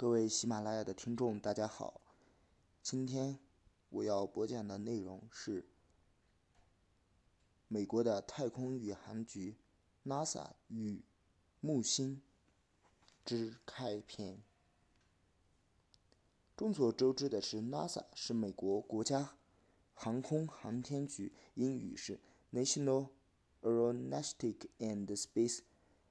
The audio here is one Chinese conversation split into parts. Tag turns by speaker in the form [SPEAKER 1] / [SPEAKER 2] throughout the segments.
[SPEAKER 1] 各位喜马拉雅的听众，大家好。今天我要播讲的内容是美国的太空宇航局 NASA 与木星之开篇。众所周知的是，NASA 是美国国家航空航天局，英语是 National Aeronautic and Space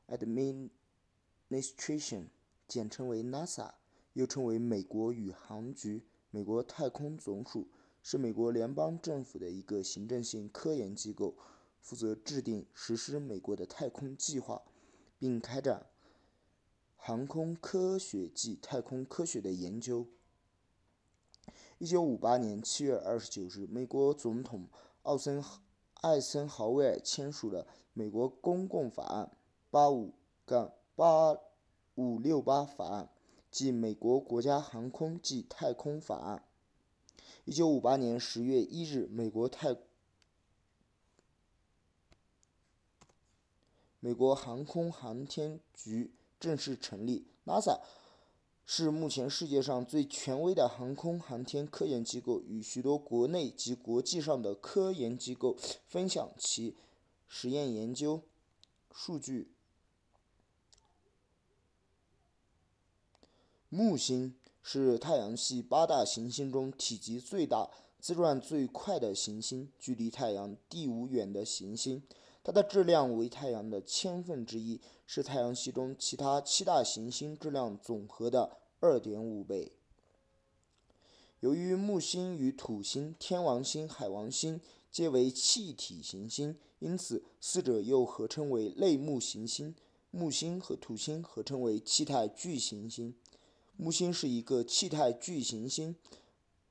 [SPEAKER 1] Administration。简称为 NASA，又称为美国宇航局、美国太空总署，是美国联邦政府的一个行政性科研机构，负责制定、实施美国的太空计划，并开展航空科学及太空科学的研究。一九五八年七月二十九日，美国总统奥森艾森豪威尔签署了《美国公共法案》八五杠八。五六八法案，即美国国家航空及太空法案。一九五八年十月一日，美国太美国航空航天局正式成立。NASA 是目前世界上最权威的航空航天科研机构，与许多国内及国际上的科研机构分享其实验研究数据。木星是太阳系八大行星中体积最大、自转最快的行星，距离太阳第五远的行星。它的质量为太阳的千分之一，是太阳系中其他七大行星质量总和的二点五倍。由于木星与土星、天王星、海王星皆为气体行星，因此四者又合称为类木行星。木星和土星合称为气态巨行星。木星是一个气态巨行星，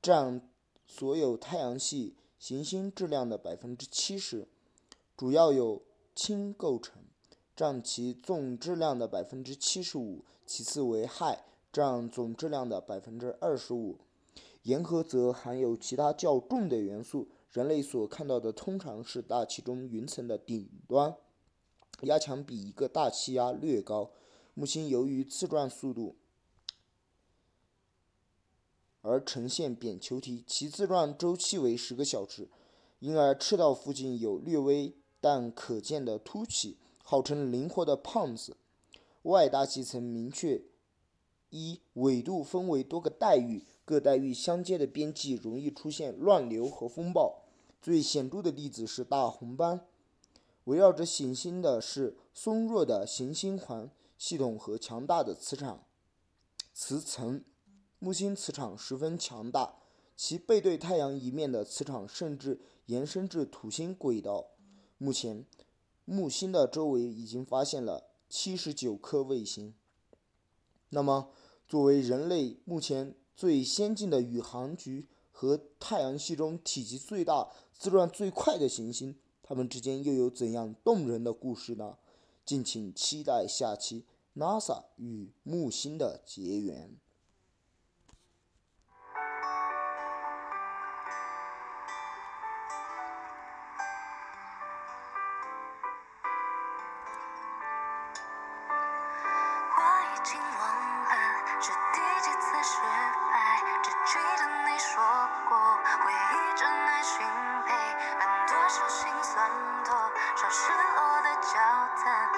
[SPEAKER 1] 占所有太阳系行星质量的百分之七十，主要由氢构成，占其总质量的百分之七十五，其次为氦，占总质量的百分之二十五，盐和则含有其他较重的元素。人类所看到的通常是大气中云层的顶端，压强比一个大气压略高。木星由于自转速度。而呈现扁球体，其自转周期为十个小时，因而赤道附近有略微但可见的凸起，号称“灵活的胖子”。外大气层明确一纬度分为多个带域，各带域相接的边际容易出现乱流和风暴。最显著的例子是大红斑。围绕着行星的是松弱的行星环系统和强大的磁场磁层。木星磁场十分强大，其背对太阳一面的磁场甚至延伸至土星轨道。目前，木星的周围已经发现了七十九颗卫星。那么，作为人类目前最先进的宇航局和太阳系中体积最大、自转最快的行星，它们之间又有怎样动人的故事呢？敬请期待下期 NASA 与木星的结缘。
[SPEAKER 2] た